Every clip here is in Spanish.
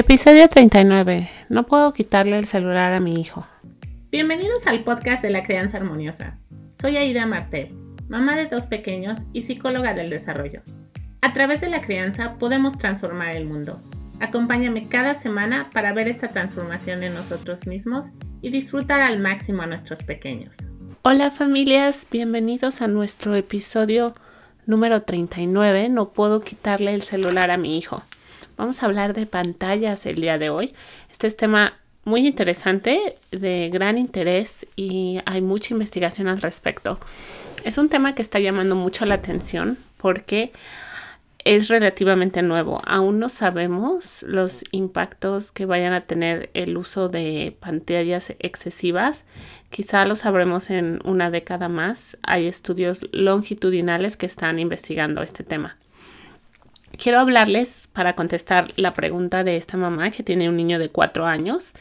Episodio 39. No puedo quitarle el celular a mi hijo. Bienvenidos al podcast de la crianza armoniosa. Soy Aida Marte, mamá de dos pequeños y psicóloga del desarrollo. A través de la crianza podemos transformar el mundo. Acompáñame cada semana para ver esta transformación en nosotros mismos y disfrutar al máximo a nuestros pequeños. Hola familias, bienvenidos a nuestro episodio número 39. No puedo quitarle el celular a mi hijo. Vamos a hablar de pantallas el día de hoy. Este es tema muy interesante, de gran interés y hay mucha investigación al respecto. Es un tema que está llamando mucho la atención porque es relativamente nuevo. Aún no sabemos los impactos que vayan a tener el uso de pantallas excesivas. Quizá lo sabremos en una década más. Hay estudios longitudinales que están investigando este tema. Quiero hablarles para contestar la pregunta de esta mamá que tiene un niño de cuatro años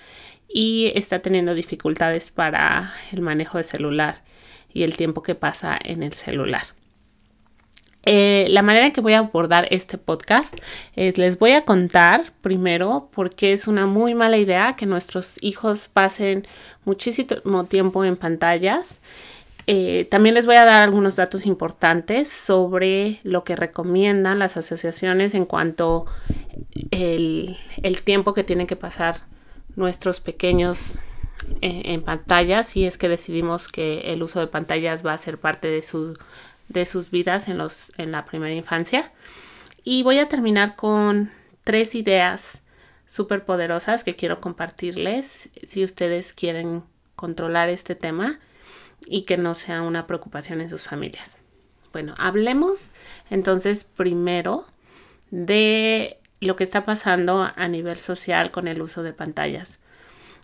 y está teniendo dificultades para el manejo de celular y el tiempo que pasa en el celular. Eh, la manera que voy a abordar este podcast es les voy a contar primero por qué es una muy mala idea que nuestros hijos pasen muchísimo tiempo en pantallas. Eh, también les voy a dar algunos datos importantes sobre lo que recomiendan las asociaciones en cuanto el, tiempo que tienen que pasar nuestros pequeños eh, en pantallas si es que decidimos que el uso de pantallas va a ser parte de de sus vidas en, los, en la primera infancia. Y voy a terminar con tres ideas súper poderosas que quiero compartirles si ustedes quieren controlar este tema y que no sea una preocupación en sus familias. Bueno, hablemos entonces primero de lo que está pasando a nivel social con el uso de pantallas.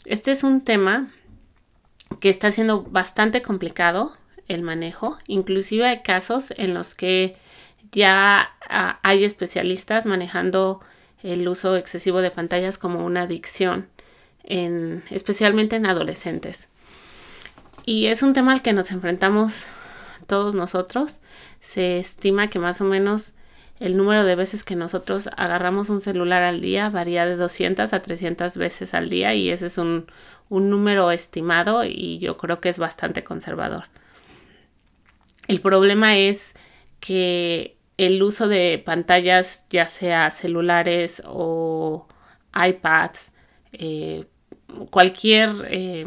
Este es un tema que está siendo bastante complicado el manejo. Inclusive hay casos en los que ya ah, hay especialistas manejando el uso excesivo de pantallas como una adicción, en, especialmente en adolescentes. Y es un tema al que nos enfrentamos todos nosotros. Se estima que más o menos el número de veces que nosotros agarramos un celular al día varía de 200 a 300 veces al día y ese es un, un número estimado y yo creo que es bastante conservador. El problema es que el uso de pantallas, ya sea celulares o iPads, eh, cualquier eh,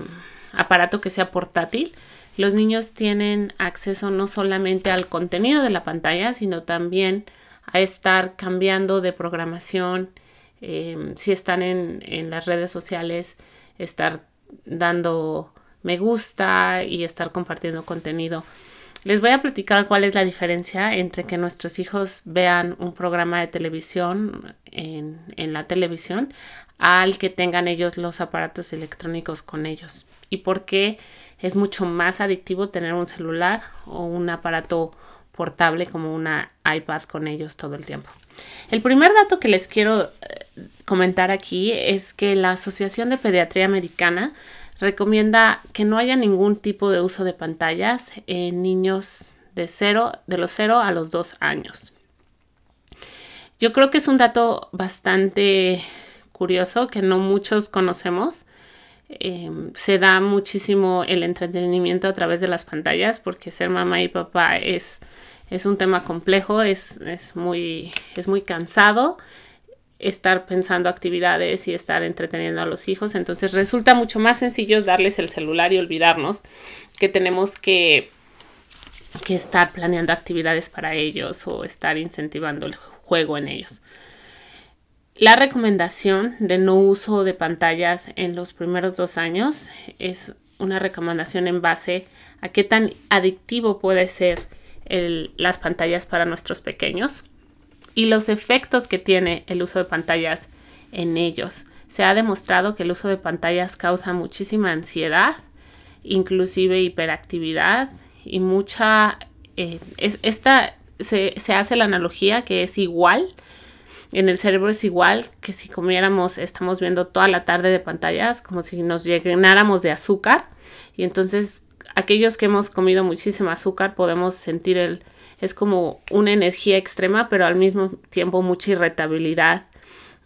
aparato que sea portátil, los niños tienen acceso no solamente al contenido de la pantalla, sino también a estar cambiando de programación, eh, si están en, en las redes sociales, estar dando me gusta y estar compartiendo contenido. Les voy a platicar cuál es la diferencia entre que nuestros hijos vean un programa de televisión en, la televisión al que tengan ellos los aparatos electrónicos con ellos y por qué es mucho más adictivo tener un celular o un aparato portable como una iPad con ellos todo el tiempo. El primer dato que les quiero eh, comentar aquí es que la Asociación de Pediatría Americana recomienda que no haya ningún tipo de uso de pantallas en niños de, cero, de los 0 a los 2 años. Yo creo que es un dato bastante curioso que no muchos conocemos. Em, se da muchísimo el entretenimiento a través de las pantallas porque ser mamá y papá es, es un tema complejo, es, es, muy, es muy cansado estar pensando actividades y estar entreteniendo a los hijos. Entonces resulta mucho más sencillo darles el celular y olvidarnos que tenemos que, que estar planeando actividades para ellos o estar incentivando el juego en ellos. La recomendación de no uso de pantallas en los primeros dos años es una recomendación en base a qué tan adictivo puede ser las pantallas para nuestros pequeños y los efectos que tiene el uso de pantallas en ellos. Se ha demostrado que el uso de pantallas causa muchísima ansiedad, inclusive hiperactividad y mucha... Eh, esta se, hace la analogía que es igual, en el cerebro es igual que si comiéramos, estamos viendo toda la tarde de pantallas, como si nos llenáramos de azúcar y entonces aquellos que hemos comido muchísimo azúcar podemos sentir el, es como una energía extrema, pero al mismo tiempo mucha irritabilidad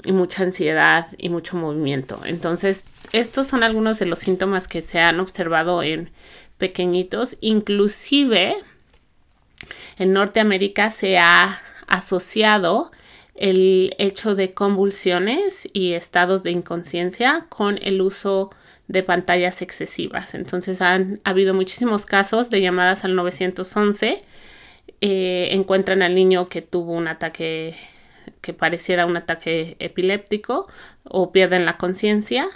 y mucha ansiedad y mucho movimiento. Entonces, estos son algunos de los síntomas que se han observado en pequeñitos. Inclusive, en Norteamérica se ha asociado el hecho de convulsiones y estados de inconsciencia con el uso de pantallas excesivas. Entonces han habido muchísimos casos de llamadas al 911. Eh, encuentran al niño que tuvo un ataque que pareciera un ataque epiléptico o pierden la conciencia.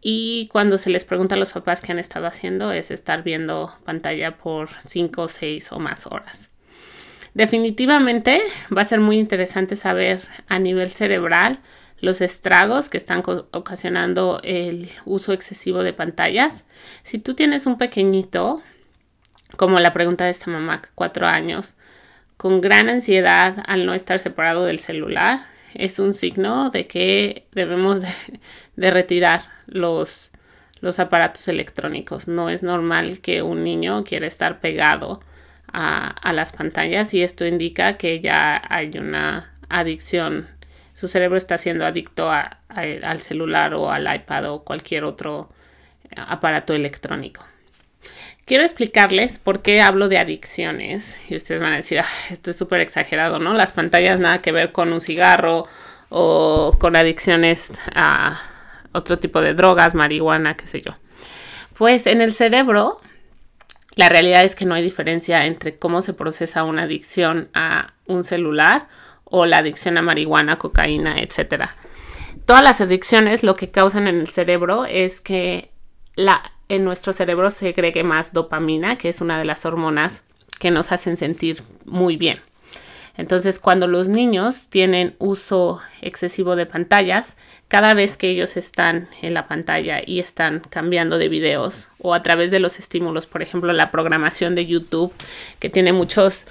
Y cuando se les pregunta a los papás qué han estado haciendo es estar viendo pantalla por 5, 6 o más horas. Definitivamente va a ser muy interesante saber a nivel cerebral los estragos que están ocasionando el uso excesivo de pantallas. Si tú tienes un pequeñito, como la pregunta de esta mamá, cuatro años, con gran ansiedad al no estar separado del celular, es un signo de que debemos de, retirar los, los aparatos electrónicos. No es normal que un niño quiera estar pegado a, las pantallas y esto indica que ya hay una adicción. Su cerebro está siendo adicto al celular o al iPad o cualquier otro aparato electrónico. Quiero explicarles por qué hablo de adicciones. Y ustedes van a decir, ah, esto es súper exagerado, ¿no? Las pantallas nada que ver con un cigarro o con adicciones a otro tipo de drogas, marihuana, qué sé yo. Pues en el cerebro, la realidad es que no hay diferencia entre cómo se procesa una adicción a un celular o la adicción a marihuana, cocaína, etc. Todas las adicciones lo que causan en el cerebro es que la en nuestro cerebro se segregue más dopamina, que es una de las hormonas que nos hacen sentir muy bien. Entonces, cuando los niños tienen uso excesivo de pantallas, cada vez que ellos están en la pantalla y están cambiando de videos o a través de los estímulos, por ejemplo, la programación de YouTube, que tiene muchos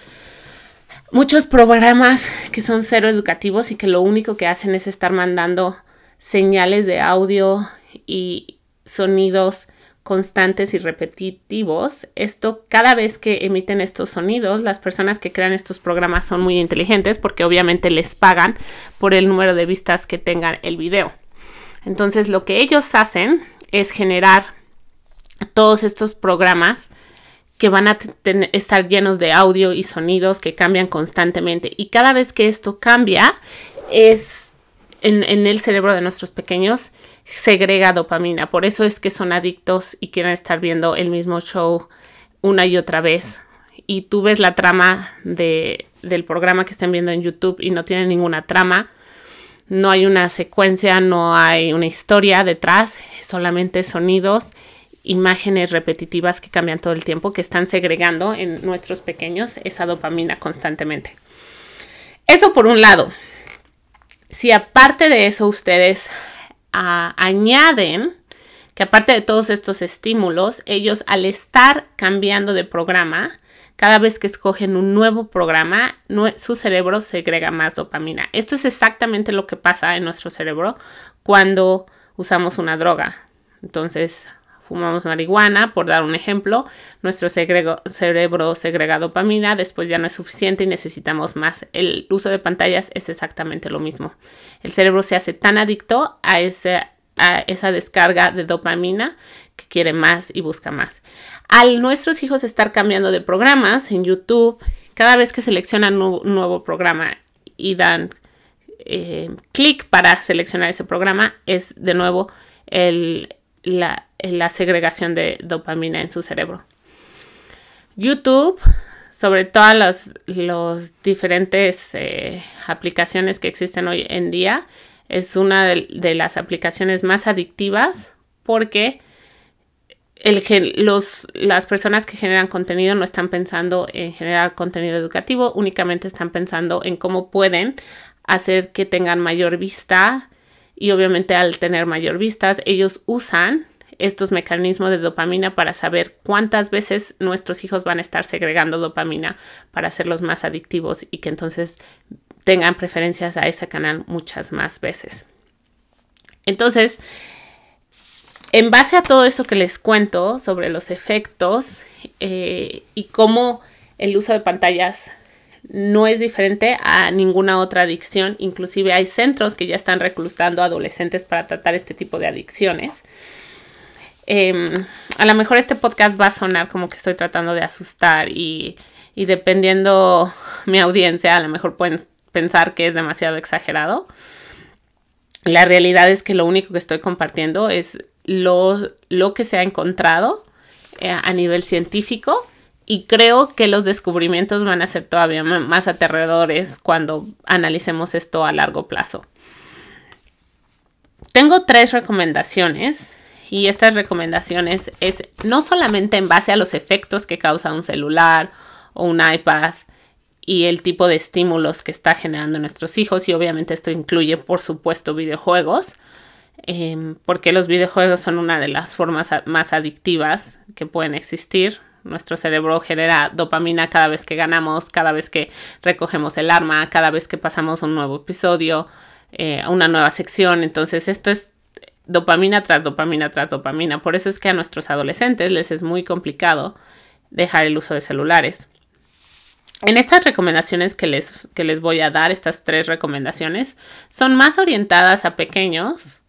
muchos programas que son cero educativos y que lo único que hacen es estar mandando señales de audio y sonidos constantes y repetitivos. Esto, cada vez que emiten estos sonidos, las personas que crean estos programas son muy inteligentes porque obviamente les pagan por el número de vistas que tengan el video. Entonces, lo que ellos hacen es generar todos estos programas que van a estar llenos de audio y sonidos que cambian constantemente. Y cada vez que esto cambia, es en, en el cerebro de nuestros pequeños segrega dopamina. Por eso es que son adictos y quieren estar viendo el mismo show una y otra vez. Y tú ves la trama de, del programa que están viendo en YouTube y no tiene ninguna trama. No hay una secuencia, no hay una historia detrás, solamente sonidos, imágenes repetitivas que cambian todo el tiempo, que están segregando en nuestros pequeños esa dopamina constantemente. Eso por un lado. Si aparte de eso ustedes añaden que aparte de todos estos estímulos, ellos al estar cambiando de programa, cada vez que escogen un nuevo programa, su cerebro segrega más dopamina. Esto es exactamente lo que pasa en nuestro cerebro cuando usamos una droga. Entonces, fumamos marihuana, por dar un ejemplo, nuestro cerebro segrega dopamina, después ya no es suficiente y necesitamos más. El uso de pantallas es exactamente lo mismo. El cerebro se hace tan adicto a, esa descarga de dopamina que quiere más y busca más. Al nuestros hijos estar cambiando de programas en YouTube, cada vez que seleccionan un nuevo programa y dan eh, clic para seleccionar ese programa, es de nuevo el, la, la segregación de dopamina en su cerebro. YouTube, sobre todas las diferentes eh, aplicaciones que existen hoy en día, es una de, las aplicaciones más adictivas porque los, las personas que generan contenido no están pensando en generar contenido educativo, únicamente están pensando en cómo pueden hacer que tengan mayor vista y obviamente al tener mayor vistas, ellos usan estos mecanismos de dopamina para saber cuántas veces nuestros hijos van a estar segregando dopamina para hacerlos más adictivos y que entonces tengan preferencias a ese canal muchas más veces. Entonces, en base a todo eso que les cuento sobre los efectos eh, y cómo el uso de pantallas no es diferente a ninguna otra adicción. Inclusive hay centros que ya están reclutando adolescentes para tratar este tipo de adicciones. Em, a lo mejor este podcast va a sonar como que estoy tratando de asustar y, y dependiendo mi audiencia, a lo mejor pueden pensar que es demasiado exagerado. La realidad es que lo único que estoy compartiendo es lo, lo que se ha encontrado eh, a nivel científico y creo que los descubrimientos van a ser todavía más aterradores cuando analicemos esto a largo plazo. Tengo tres recomendaciones y estas recomendaciones es no solamente en base a los efectos que causa un celular o un iPad y el tipo de estímulos que está generando nuestros hijos y obviamente esto incluye por supuesto videojuegos em, porque los videojuegos son una de las formas más adictivas que pueden existir nuestro cerebro genera dopamina cada vez que ganamos, cada vez que recogemos el arma, cada vez que pasamos un nuevo episodio, eh, una nueva sección. Entonces esto es dopamina tras dopamina tras dopamina. Por eso es que a nuestros adolescentes les es muy complicado dejar el uso de celulares. En estas recomendaciones que les, que les voy a dar, estas tres recomendaciones, son más orientadas a pequeños,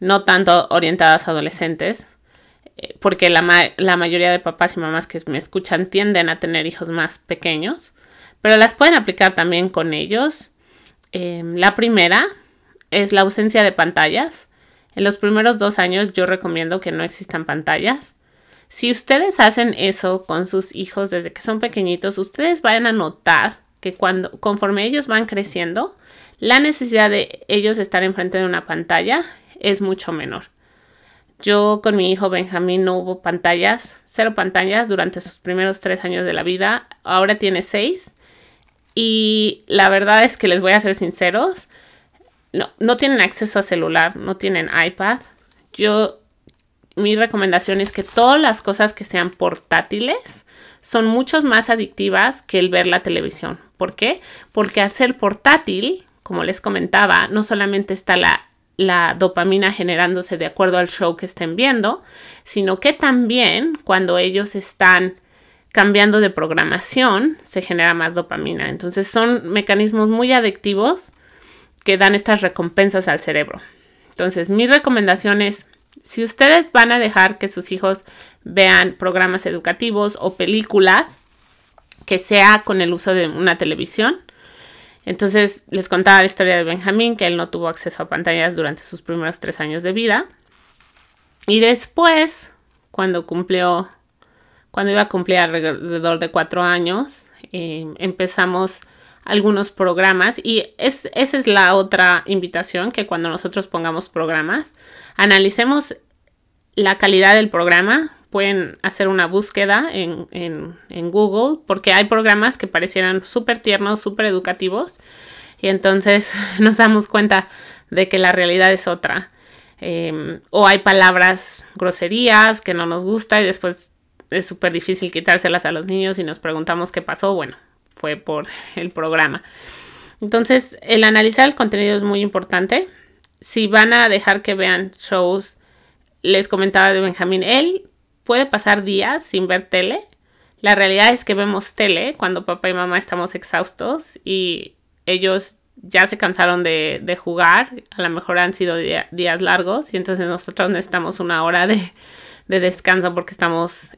no tanto orientadas a adolescentes. Eh, porque la, mayoría de papás y mamás que me escuchan tienden a tener hijos más pequeños, pero las pueden aplicar también con ellos. Em, la primera es la ausencia de pantallas. En los primeros dos años yo recomiendo que no existan pantallas. Si ustedes hacen eso con sus hijos desde que son pequeñitos, ustedes van a notar que cuando, conforme ellos van creciendo, la necesidad de ellos estar enfrente de una pantalla es mucho menor. Yo con mi hijo Benjamín no hubo pantallas, cero pantallas durante sus primeros tres años de la vida. Ahora tiene seis. Y la verdad es que les voy a ser sinceros, no, no tienen acceso a celular, no tienen iPad. Yo, mi recomendación es que todas las cosas que sean portátiles son muchos más adictivas que el ver la televisión. ¿Por qué? Porque al ser portátil, como les comentaba, no solamente está la la dopamina generándose de acuerdo al show que estén viendo, sino que también cuando ellos están cambiando de programación se genera más dopamina. Entonces son mecanismos muy adictivos que dan estas recompensas al cerebro. Entonces mi recomendación es, si ustedes van a dejar que sus hijos vean programas educativos o películas, que sea con el uso de una televisión, entonces les contaba la historia de Benjamín, que él no tuvo acceso a pantallas durante sus primeros tres años de vida. Y después, cuando cumplió, cuando iba a cumplir alrededor de cuatro años, eh, empezamos algunos programas y es, esa es la otra invitación, que cuando nosotros pongamos programas, analicemos la calidad del programa, pueden hacer una búsqueda en, Google porque hay programas que parecieran súper tiernos, súper educativos y entonces nos damos cuenta de que la realidad es otra. Em, o hay palabras groserías que no nos gusta y después es súper difícil quitárselas a los niños y nos preguntamos qué pasó. Bueno, fue por el programa. Entonces, el analizar el contenido es muy importante. Si van a dejar que vean shows, les comentaba de Benjamín, él puede pasar días sin ver tele. La realidad es que vemos tele cuando papá y mamá estamos exhaustos y ellos ya se cansaron de, jugar, a lo mejor han sido días largos y entonces nosotros necesitamos una hora de, de descanso porque estamos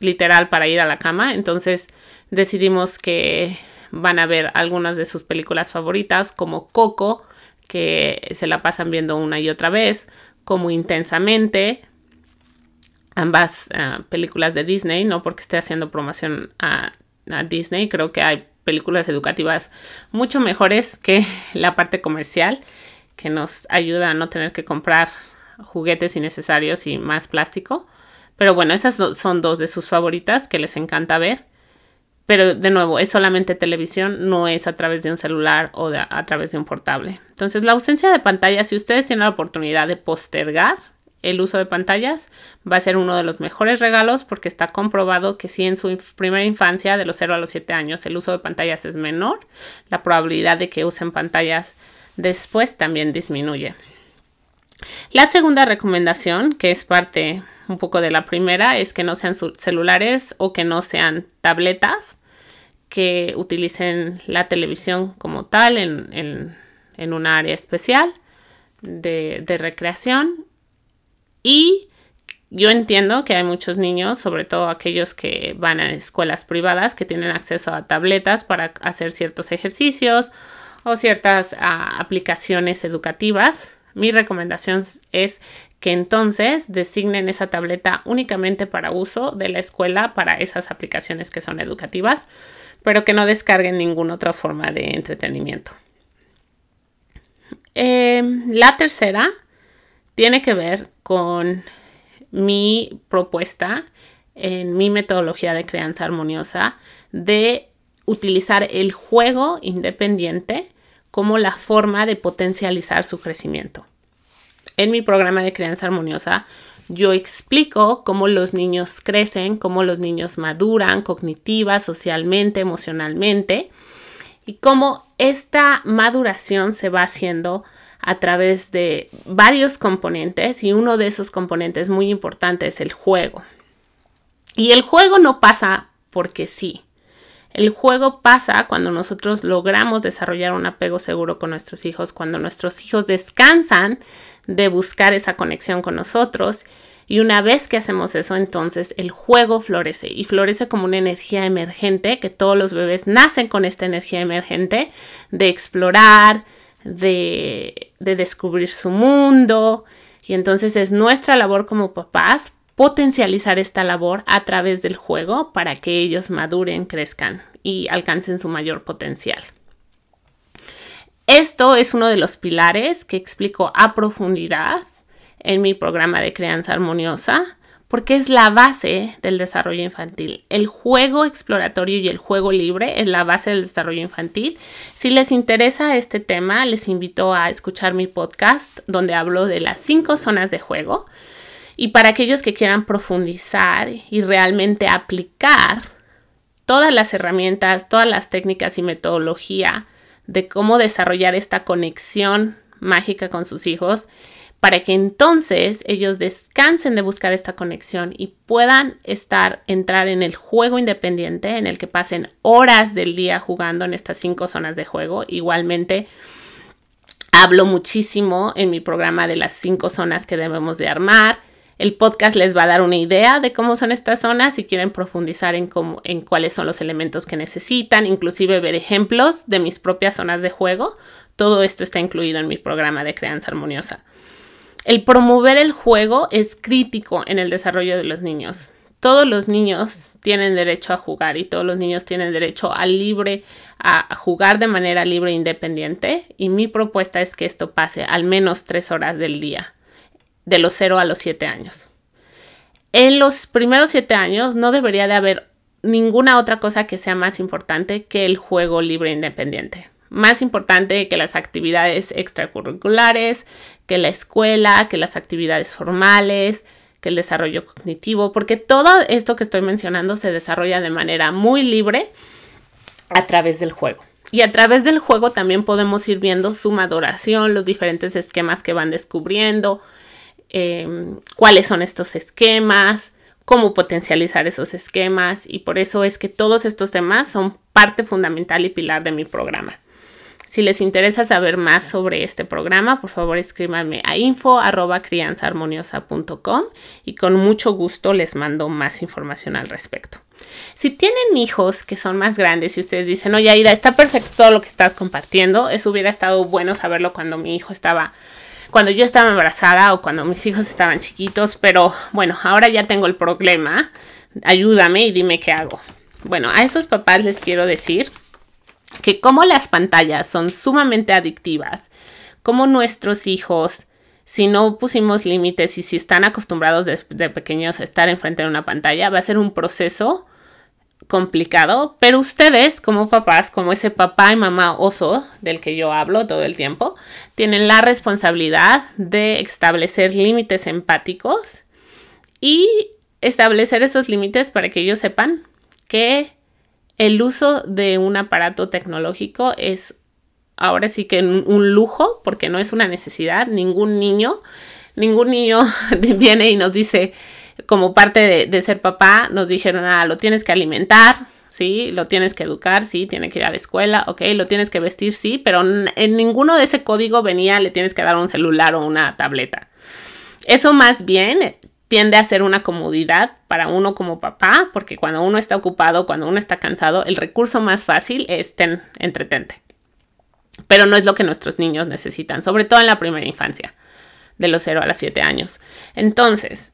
literal para ir a la cama. Entonces decidimos que van a ver algunas de sus películas favoritas como Coco, que se la pasan viendo una y otra vez, como Intensamente, ambas ah, películas de Disney, no porque esté haciendo promoción a, Disney, creo que hay películas educativas mucho mejores que la parte comercial, que nos ayuda a no tener que comprar juguetes innecesarios y más plástico. Pero bueno, esas son dos de sus favoritas que les encanta ver. Pero de nuevo, es solamente televisión, no es a través de un celular o a través de un portable. Entonces, la ausencia de pantalla, si ustedes tienen la oportunidad de postergar el uso de pantallas va a ser uno de los mejores regalos porque está comprobado que si en su primera infancia, de los 0 a los 7 años, el uso de pantallas es menor, la probabilidad de que usen pantallas después también disminuye. La segunda recomendación, que es parte un poco de la primera, es que no sean celulares o que no sean tabletas. que utilicen la televisión como tal en, un área especial de, recreación y yo entiendo que hay muchos niños, sobre todo aquellos que van a escuelas privadas, que tienen acceso a tabletas para hacer ciertos ejercicios o ciertas ah, aplicaciones educativas. Mi recomendación es que entonces designen esa tableta únicamente para uso de la escuela para esas aplicaciones que son educativas, pero que no descarguen ninguna otra forma de entretenimiento. Em, la tercera tiene que ver con mi propuesta en mi metodología de crianza armoniosa de utilizar el juego independiente como la forma de potencializar su crecimiento. En mi programa de crianza armoniosa, yo explico cómo los niños crecen, cómo los niños maduran cognitiva, socialmente, emocionalmente y cómo esta maduración se va haciendo a través de varios componentes y uno de esos componentes muy importante es el juego. Y el juego no pasa porque sí. El juego pasa cuando nosotros logramos desarrollar un apego seguro con nuestros hijos, cuando nuestros hijos descansan de buscar esa conexión con nosotros. Y una vez que hacemos eso, entonces el juego florece y florece como una energía emergente, que todos los bebés nacen con esta energía emergente de explorar, de, descubrir su mundo. Y entonces es nuestra labor como papás potencializar esta labor a través del juego para que ellos maduren, crezcan y alcancen su mayor potencial. Esto es uno de los pilares que explico a profundidad en mi programa de crianza armoniosa porque es la base del desarrollo infantil. El juego exploratorio y el juego libre es la base del desarrollo infantil. Si les interesa este tema, les invito a escuchar mi podcast donde hablo de las cinco zonas de juego. Y para aquellos que quieran profundizar y realmente aplicar todas las herramientas, todas las técnicas y metodología de cómo desarrollar esta conexión mágica con sus hijos, para que entonces ellos descansen de buscar esta conexión y puedan estar, entrar en el juego independiente en el que pasen horas del día jugando en estas cinco zonas de juego. Igualmente, hablo muchísimo en mi programa de las cinco zonas que debemos de armar. El podcast les va a dar una idea de cómo son estas zonas si quieren profundizar en, cómo, en cuáles son los elementos que necesitan, inclusive ver ejemplos de mis propias zonas de juego. Todo esto está incluido en mi programa de crianza armoniosa. El promover el juego es crítico en el desarrollo de los niños. Todos los niños tienen derecho a jugar y todos los niños tienen derecho a libre a jugar de manera libre e independiente y mi propuesta es que esto pase al menos tres horas del día, de los 0 a los 7 años. En los primeros 7 años no debería de haber ninguna otra cosa que sea más importante que el juego libre e independiente más importante que las actividades extracurriculares, que la escuela, que las actividades formales, que el desarrollo cognitivo, porque todo esto que estoy mencionando se desarrolla de manera muy libre a través del juego. Y a través del juego también podemos ir viendo su maduración, los diferentes esquemas que van descubriendo, em, cuáles son estos esquemas, cómo potencializar esos esquemas y por eso es que todos estos temas son parte fundamental y pilar de mi programa. Si les interesa saber más sobre este programa, por favor escríbanme a info y con mucho gusto les mando más información al respecto. Si tienen hijos que son más grandes y ustedes dicen, oye Aida, está perfecto todo lo que estás compartiendo, eso hubiera estado bueno saberlo cuando mi hijo estaba cuando yo estaba embarazada o cuando mis hijos estaban chiquitos, pero bueno, ahora ya tengo el problema. Ayúdame y dime qué hago. Bueno, a esos papás les quiero decir que como las pantallas son sumamente adictivas, como nuestros hijos, si no pusimos límites y si están acostumbrados de, pequeños a estar enfrente de una pantalla, va a ser un proceso complicado, pero ustedes como papás, como ese papá y mamá oso del que yo hablo todo el tiempo, tienen la responsabilidad de establecer límites empáticos y establecer esos límites para que ellos sepan que el uso de un aparato tecnológico es ahora sí que un lujo, porque no es una necesidad. Ningún niño, ningún niño viene y nos dice, como parte de, ser papá, nos dijeron, ah, lo tienes que alimentar, sí, lo tienes que educar, sí, tiene que ir a la escuela, ok, lo tienes que vestir, sí, pero en ninguno de ese código venía, le tienes que dar un celular o una tableta. Eso más bien tiende a ser una comodidad para uno como papá, porque cuando uno está ocupado, cuando uno está cansado, el recurso más fácil es ten, entretente. Pero no es lo que nuestros niños necesitan, sobre todo en la primera infancia, de los 0 a los 7 años. Entonces,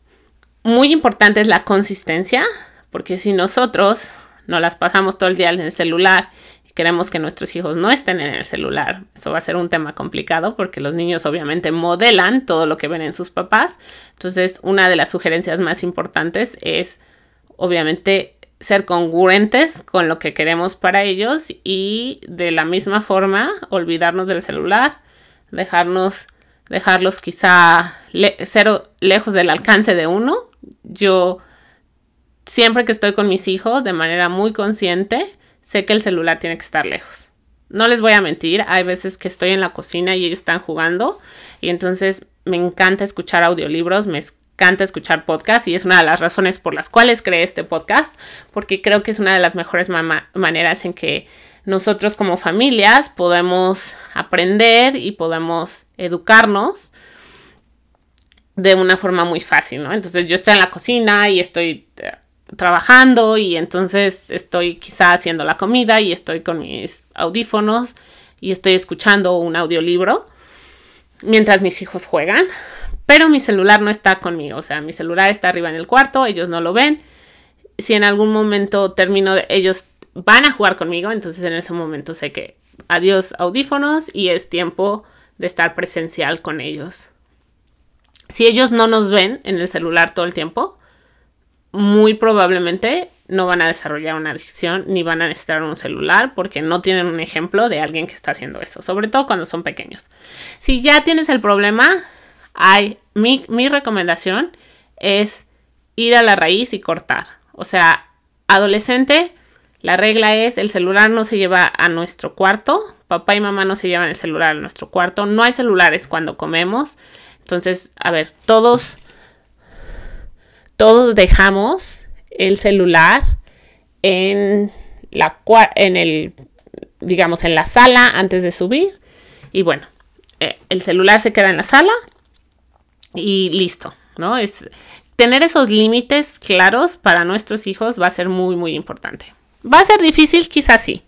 muy importante es la consistencia, porque si nosotros no las pasamos todo el día en el celular queremos que nuestros hijos no estén en el celular. Eso va a ser un tema complicado porque los niños obviamente modelan todo lo que ven en sus papás. Entonces, una de las sugerencias más importantes es obviamente ser congruentes con lo que queremos para ellos y de la misma forma olvidarnos del celular, dejarnos dejarlos quizá cero lejos del alcance de uno. Yo siempre que estoy con mis hijos de manera muy consciente sé que el celular tiene que estar lejos. No les voy a mentir, hay veces que estoy en la cocina y ellos están jugando y entonces me encanta escuchar audiolibros, me encanta escuchar podcasts y es una de las razones por las cuales creé este podcast, porque creo que es una de las mejores maneras en que nosotros como familias podemos aprender y podemos educarnos de una forma muy fácil, ¿no? Entonces yo estoy en la cocina y estoy eh, trabajando y entonces estoy quizá haciendo la comida y estoy con mis audífonos y estoy escuchando un audiolibro mientras mis hijos juegan, pero mi celular no está conmigo, o sea, mi celular está arriba en el cuarto, ellos no lo ven. Si en algún momento termino de ellos van a jugar conmigo, entonces en ese momento sé que adiós audífonos y es tiempo de estar presencial con ellos. Si ellos no nos ven en el celular todo el tiempo, muy probablemente no van a desarrollar una adicción ni van a necesitar un celular porque no tienen un ejemplo de alguien que está haciendo eso, sobre todo cuando son pequeños. Si ya tienes el problema, hay, mi, mi recomendación es ir a la raíz y cortar. O sea, adolescente, la regla es el celular no se lleva a nuestro cuarto, papá y mamá no se llevan el celular a nuestro cuarto, no hay celulares cuando comemos. Entonces, a ver, todos todos dejamos el celular en la en el digamos en la sala antes de subir. Y bueno eh, el celular se queda en la sala y listo no es tener esos límites claros para nuestros hijos va a ser muy muy importante. Va a ser difícil quizás sí.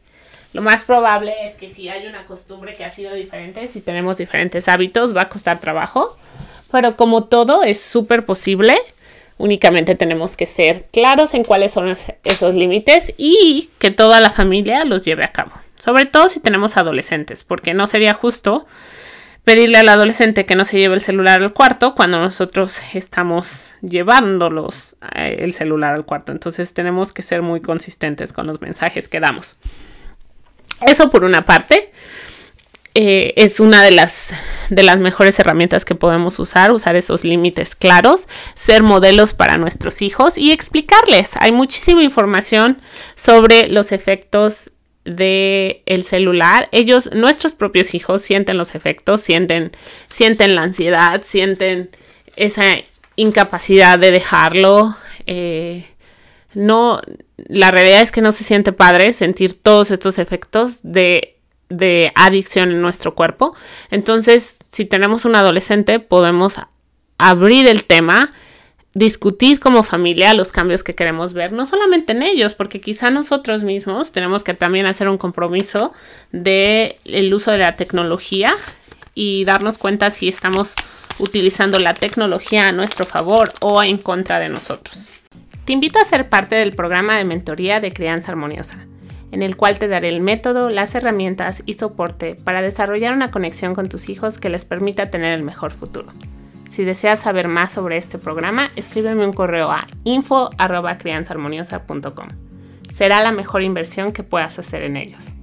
Lo más probable es que si hay una costumbre que ha sido diferente si tenemos diferentes hábitos va a costar trabajo. Pero como todo es súper posible Únicamente tenemos que ser claros en cuáles son esos límites y que toda la familia los lleve a cabo. Sobre todo si tenemos adolescentes, porque no sería justo pedirle al adolescente que no se lleve el celular al cuarto cuando nosotros estamos llevándolos eh, el celular al cuarto. Entonces tenemos que ser muy consistentes con los mensajes que damos. Eso por una parte. Eh, es una de las, de las mejores herramientas que podemos usar, usar esos límites claros, ser modelos para nuestros hijos y explicarles. Hay muchísima información sobre los efectos del el celular. Ellos, nuestros propios hijos, sienten los efectos, sienten, sienten la ansiedad, sienten esa incapacidad de dejarlo. Eh, no, la realidad es que no se siente padre sentir todos estos efectos de de adicción en nuestro cuerpo. Entonces, si tenemos un adolescente, podemos abrir el tema, discutir como familia los cambios que queremos ver, no solamente en ellos, porque quizá nosotros mismos tenemos que también hacer un compromiso de el uso de la tecnología y darnos cuenta si estamos utilizando la tecnología a nuestro favor o en contra de nosotros. Te invito a ser parte del programa de mentoría de crianza armoniosa en el cual te daré el método, las herramientas y soporte para desarrollar una conexión con tus hijos que les permita tener el mejor futuro. Si deseas saber más sobre este programa, escríbeme un correo a info.crianzaharmoniosa.com. Será la mejor inversión que puedas hacer en ellos.